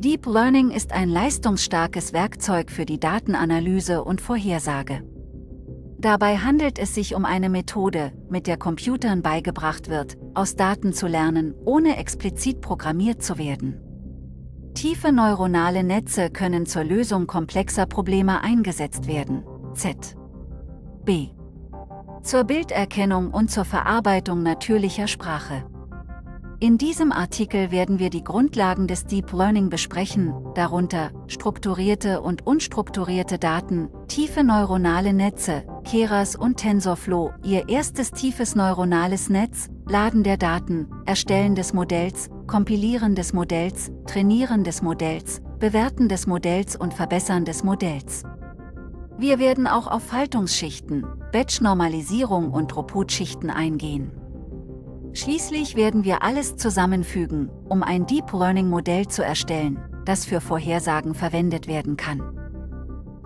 Deep Learning ist ein leistungsstarkes Werkzeug für die Datenanalyse und Vorhersage. Dabei handelt es sich um eine Methode, mit der Computern beigebracht wird, aus Daten zu lernen, ohne explizit programmiert zu werden. Tiefe neuronale Netze können zur Lösung komplexer Probleme eingesetzt werden. Z. B. Zur Bilderkennung und zur Verarbeitung natürlicher Sprache. In diesem Artikel werden wir die Grundlagen des Deep Learning besprechen, darunter strukturierte und unstrukturierte Daten, tiefe neuronale Netze, Keras und TensorFlow, ihr erstes tiefes neuronales Netz, Laden der Daten, Erstellen des Modells, Kompilieren des Modells, Trainieren des Modells, Bewerten des Modells und Verbessern des Modells. Wir werden auch auf Faltungsschichten, Batch-Normalisierung und Throughput-Schichten eingehen. Schließlich werden wir alles zusammenfügen, um ein Deep Learning-Modell zu erstellen, das für Vorhersagen verwendet werden kann.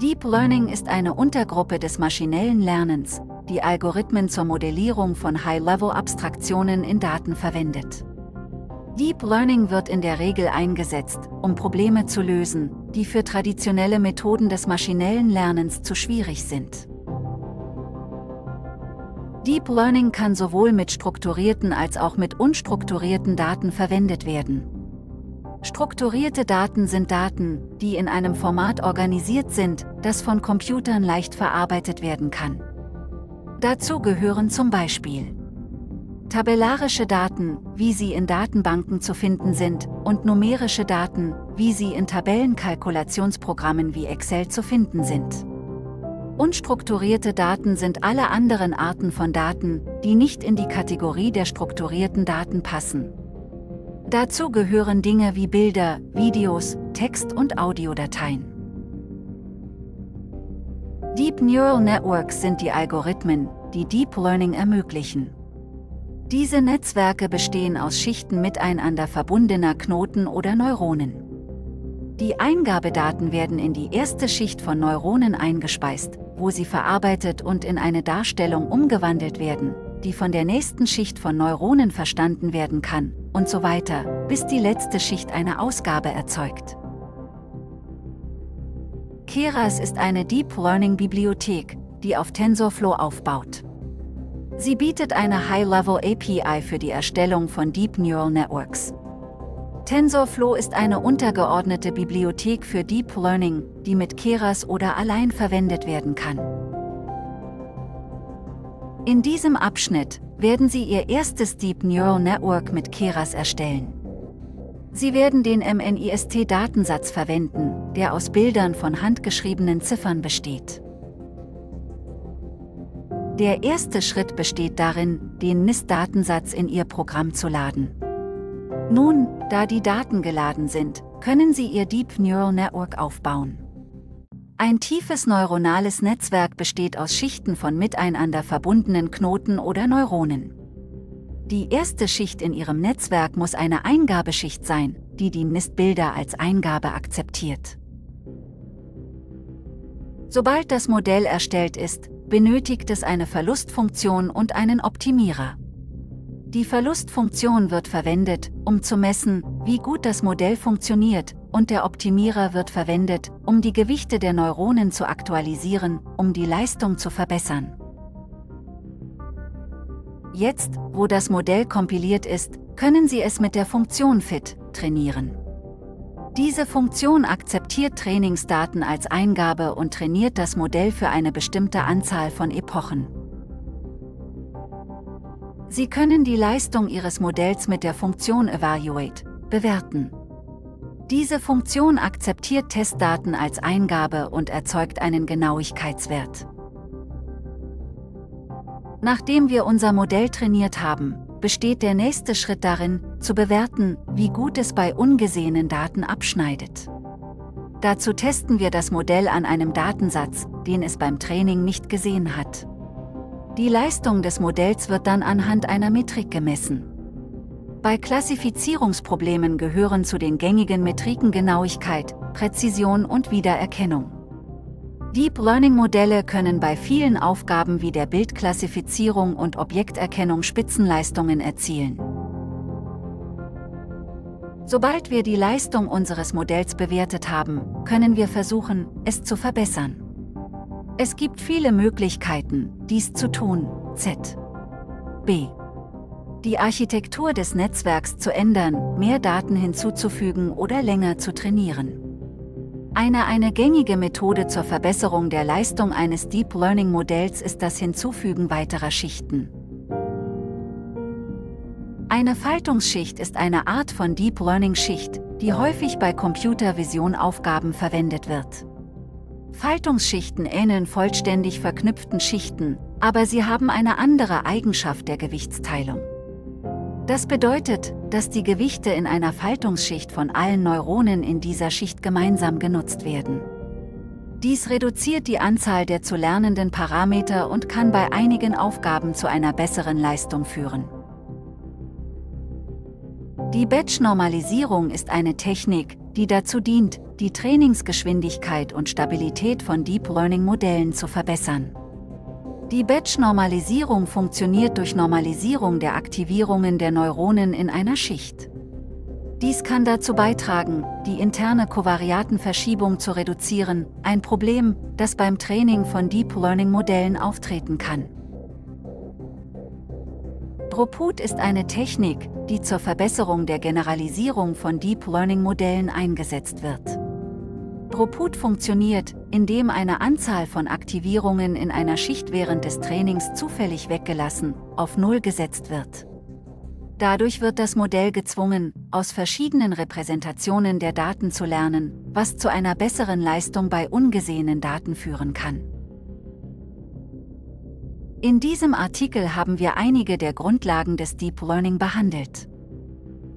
Deep Learning ist eine Untergruppe des maschinellen Lernens, die Algorithmen zur Modellierung von High-Level-Abstraktionen in Daten verwendet. Deep Learning wird in der Regel eingesetzt, um Probleme zu lösen, die für traditionelle Methoden des maschinellen Lernens zu schwierig sind. Deep Learning kann sowohl mit strukturierten als auch mit unstrukturierten Daten verwendet werden. Strukturierte Daten sind Daten, die in einem Format organisiert sind, das von Computern leicht verarbeitet werden kann. Dazu gehören zum Beispiel tabellarische Daten, wie sie in Datenbanken zu finden sind, und numerische Daten, wie sie in Tabellenkalkulationsprogrammen wie Excel zu finden sind. Unstrukturierte Daten sind alle anderen Arten von Daten, die nicht in die Kategorie der strukturierten Daten passen. Dazu gehören Dinge wie Bilder, Videos, Text- und Audiodateien. Deep Neural Networks sind die Algorithmen, die Deep Learning ermöglichen. Diese Netzwerke bestehen aus Schichten miteinander verbundener Knoten oder Neuronen. Die Eingabedaten werden in die erste Schicht von Neuronen eingespeist, wo sie verarbeitet und in eine Darstellung umgewandelt werden, die von der nächsten Schicht von Neuronen verstanden werden kann, und so weiter, bis die letzte Schicht eine Ausgabe erzeugt. Keras ist eine Deep Learning Bibliothek, die auf TensorFlow aufbaut. Sie bietet eine High-Level API für die Erstellung von Deep Neural Networks. TensorFlow ist eine untergeordnete Bibliothek für Deep Learning, die mit Keras oder allein verwendet werden kann. In diesem Abschnitt werden Sie Ihr erstes Deep Neural Network mit Keras erstellen. Sie werden den MNIST-Datensatz verwenden, der aus Bildern von handgeschriebenen Ziffern besteht. Der erste Schritt besteht darin, den NIST-Datensatz in Ihr Programm zu laden. Nun, da die Daten geladen sind, können Sie Ihr Deep Neural Network aufbauen. Ein tiefes neuronales Netzwerk besteht aus Schichten von miteinander verbundenen Knoten oder Neuronen. Die erste Schicht in Ihrem Netzwerk muss eine Eingabeschicht sein, die die NIST-Bilder als Eingabe akzeptiert. Sobald das Modell erstellt ist, benötigt es eine Verlustfunktion und einen Optimierer. Die Verlustfunktion wird verwendet, um zu messen, wie gut das Modell funktioniert, und der Optimierer wird verwendet, um die Gewichte der Neuronen zu aktualisieren, um die Leistung zu verbessern. Jetzt, wo das Modell kompiliert ist, können Sie es mit der Funktion FIT trainieren. Diese Funktion akzeptiert Trainingsdaten als Eingabe und trainiert das Modell für eine bestimmte Anzahl von Epochen. Sie können die Leistung Ihres Modells mit der Funktion Evaluate bewerten. Diese Funktion akzeptiert Testdaten als Eingabe und erzeugt einen Genauigkeitswert. Nachdem wir unser Modell trainiert haben, besteht der nächste Schritt darin, zu bewerten, wie gut es bei ungesehenen Daten abschneidet. Dazu testen wir das Modell an einem Datensatz, den es beim Training nicht gesehen hat. Die Leistung des Modells wird dann anhand einer Metrik gemessen. Bei Klassifizierungsproblemen gehören zu den gängigen Metriken Genauigkeit, Präzision und Wiedererkennung. Deep Learning-Modelle können bei vielen Aufgaben wie der Bildklassifizierung und Objekterkennung Spitzenleistungen erzielen. Sobald wir die Leistung unseres Modells bewertet haben, können wir versuchen, es zu verbessern. Es gibt viele Möglichkeiten, dies zu tun. Z. B. Die Architektur des Netzwerks zu ändern, mehr Daten hinzuzufügen oder länger zu trainieren. Eine eine gängige Methode zur Verbesserung der Leistung eines Deep Learning Modells ist das Hinzufügen weiterer Schichten. Eine Faltungsschicht ist eine Art von Deep Learning Schicht, die häufig bei Computer Vision Aufgaben verwendet wird. Faltungsschichten ähneln vollständig verknüpften Schichten, aber sie haben eine andere Eigenschaft der Gewichtsteilung. Das bedeutet, dass die Gewichte in einer Faltungsschicht von allen Neuronen in dieser Schicht gemeinsam genutzt werden. Dies reduziert die Anzahl der zu lernenden Parameter und kann bei einigen Aufgaben zu einer besseren Leistung führen. Die Batch-Normalisierung ist eine Technik, die dazu dient, die Trainingsgeschwindigkeit und Stabilität von Deep Learning-Modellen zu verbessern. Die Batch-Normalisierung funktioniert durch Normalisierung der Aktivierungen der Neuronen in einer Schicht. Dies kann dazu beitragen, die interne Kovariatenverschiebung zu reduzieren, ein Problem, das beim Training von Deep Learning-Modellen auftreten kann. Droput ist eine Technik, die zur Verbesserung der Generalisierung von Deep Learning-Modellen eingesetzt wird. Droput funktioniert, indem eine Anzahl von Aktivierungen in einer Schicht während des Trainings zufällig weggelassen, auf Null gesetzt wird. Dadurch wird das Modell gezwungen, aus verschiedenen Repräsentationen der Daten zu lernen, was zu einer besseren Leistung bei ungesehenen Daten führen kann. In diesem Artikel haben wir einige der Grundlagen des Deep Learning behandelt.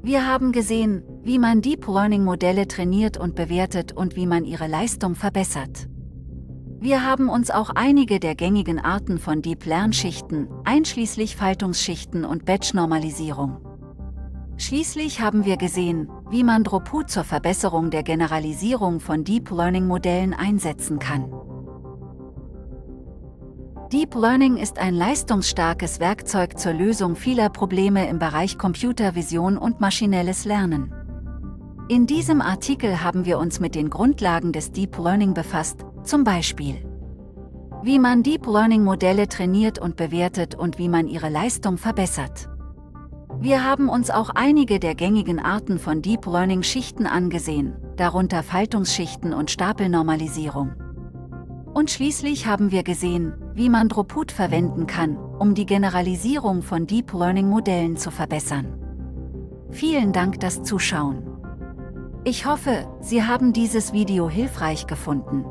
Wir haben gesehen, wie man Deep Learning Modelle trainiert und bewertet und wie man ihre Leistung verbessert. Wir haben uns auch einige der gängigen Arten von Deep Lernschichten, einschließlich Faltungsschichten und Batch-Normalisierung. Schließlich haben wir gesehen, wie man Droput zur Verbesserung der Generalisierung von Deep Learning Modellen einsetzen kann. Deep Learning ist ein leistungsstarkes Werkzeug zur Lösung vieler Probleme im Bereich Computervision und maschinelles Lernen. In diesem Artikel haben wir uns mit den Grundlagen des Deep Learning befasst, zum Beispiel wie man Deep Learning Modelle trainiert und bewertet und wie man ihre Leistung verbessert. Wir haben uns auch einige der gängigen Arten von Deep Learning Schichten angesehen, darunter Faltungsschichten und Stapelnormalisierung. Und schließlich haben wir gesehen, wie man Droput verwenden kann, um die Generalisierung von Deep Learning Modellen zu verbessern. Vielen Dank das Zuschauen. Ich hoffe, Sie haben dieses Video hilfreich gefunden.